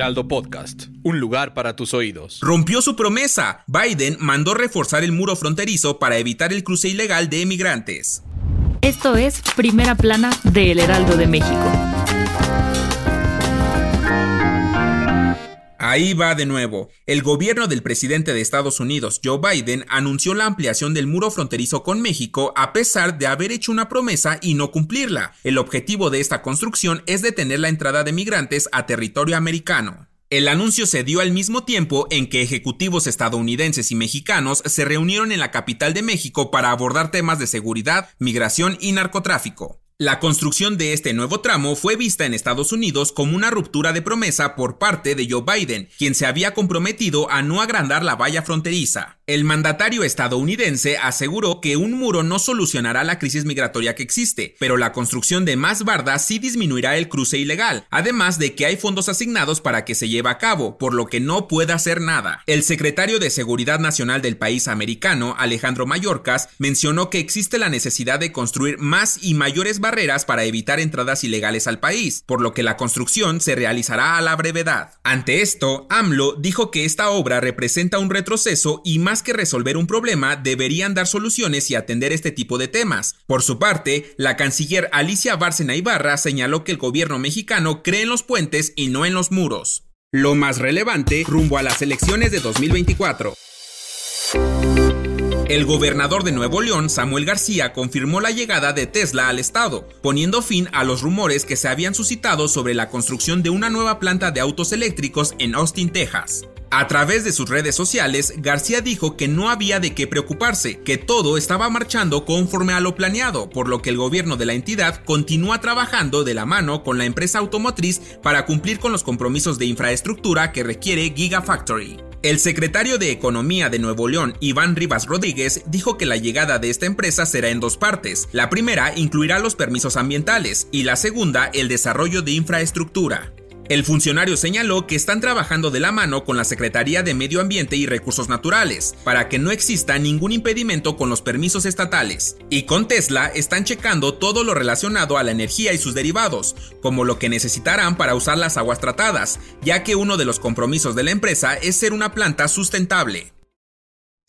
Heraldo Podcast, un lugar para tus oídos. Rompió su promesa. Biden mandó reforzar el muro fronterizo para evitar el cruce ilegal de emigrantes. Esto es Primera Plana de El Heraldo de México. Ahí va de nuevo. El gobierno del presidente de Estados Unidos, Joe Biden, anunció la ampliación del muro fronterizo con México a pesar de haber hecho una promesa y no cumplirla. El objetivo de esta construcción es detener la entrada de migrantes a territorio americano. El anuncio se dio al mismo tiempo en que ejecutivos estadounidenses y mexicanos se reunieron en la capital de México para abordar temas de seguridad, migración y narcotráfico. La construcción de este nuevo tramo fue vista en Estados Unidos como una ruptura de promesa por parte de Joe Biden, quien se había comprometido a no agrandar la valla fronteriza. El mandatario estadounidense aseguró que un muro no solucionará la crisis migratoria que existe, pero la construcción de más bardas sí disminuirá el cruce ilegal, además de que hay fondos asignados para que se lleve a cabo, por lo que no puede hacer nada. El secretario de Seguridad Nacional del país americano, Alejandro Mayorkas, mencionó que existe la necesidad de construir más y mayores barreras para evitar entradas ilegales al país, por lo que la construcción se realizará a la brevedad. Ante esto, AMLO dijo que esta obra representa un retroceso y más que resolver un problema, deberían dar soluciones y atender este tipo de temas. Por su parte, la canciller Alicia Bárcena Ibarra señaló que el gobierno mexicano cree en los puentes y no en los muros. Lo más relevante rumbo a las elecciones de 2024. El gobernador de Nuevo León, Samuel García, confirmó la llegada de Tesla al estado, poniendo fin a los rumores que se habían suscitado sobre la construcción de una nueva planta de autos eléctricos en Austin, Texas. A través de sus redes sociales, García dijo que no había de qué preocuparse, que todo estaba marchando conforme a lo planeado, por lo que el gobierno de la entidad continúa trabajando de la mano con la empresa automotriz para cumplir con los compromisos de infraestructura que requiere Gigafactory. El secretario de Economía de Nuevo León, Iván Rivas Rodríguez, dijo que la llegada de esta empresa será en dos partes. La primera incluirá los permisos ambientales y la segunda el desarrollo de infraestructura. El funcionario señaló que están trabajando de la mano con la Secretaría de Medio Ambiente y Recursos Naturales para que no exista ningún impedimento con los permisos estatales. Y con Tesla están checando todo lo relacionado a la energía y sus derivados, como lo que necesitarán para usar las aguas tratadas, ya que uno de los compromisos de la empresa es ser una planta sustentable.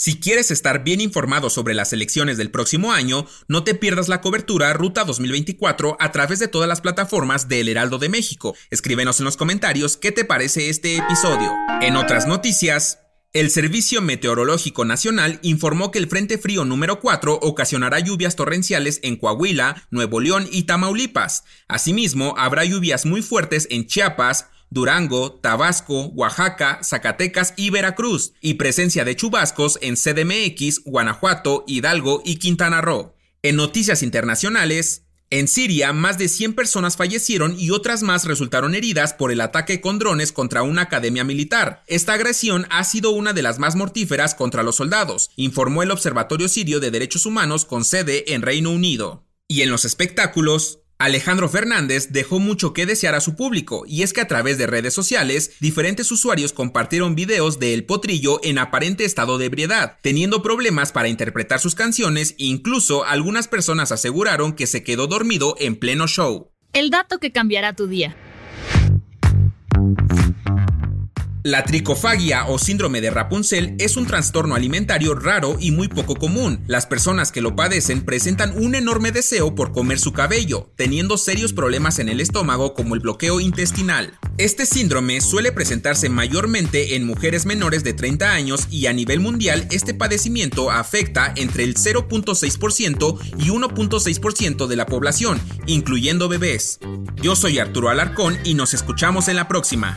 Si quieres estar bien informado sobre las elecciones del próximo año, no te pierdas la cobertura Ruta 2024 a través de todas las plataformas de El Heraldo de México. Escríbenos en los comentarios qué te parece este episodio. En otras noticias, el Servicio Meteorológico Nacional informó que el Frente Frío número 4 ocasionará lluvias torrenciales en Coahuila, Nuevo León y Tamaulipas. Asimismo, habrá lluvias muy fuertes en Chiapas, Durango, Tabasco, Oaxaca, Zacatecas y Veracruz, y presencia de chubascos en CDMX, Guanajuato, Hidalgo y Quintana Roo. En noticias internacionales, en Siria, más de 100 personas fallecieron y otras más resultaron heridas por el ataque con drones contra una academia militar. Esta agresión ha sido una de las más mortíferas contra los soldados, informó el Observatorio Sirio de Derechos Humanos con sede en Reino Unido. Y en los espectáculos, Alejandro Fernández dejó mucho que desear a su público, y es que a través de redes sociales, diferentes usuarios compartieron videos de El Potrillo en aparente estado de ebriedad, teniendo problemas para interpretar sus canciones e incluso algunas personas aseguraron que se quedó dormido en pleno show. El dato que cambiará tu día. La tricofagia o síndrome de Rapunzel es un trastorno alimentario raro y muy poco común. Las personas que lo padecen presentan un enorme deseo por comer su cabello, teniendo serios problemas en el estómago como el bloqueo intestinal. Este síndrome suele presentarse mayormente en mujeres menores de 30 años y a nivel mundial este padecimiento afecta entre el 0.6% y 1.6% de la población, incluyendo bebés. Yo soy Arturo Alarcón y nos escuchamos en la próxima.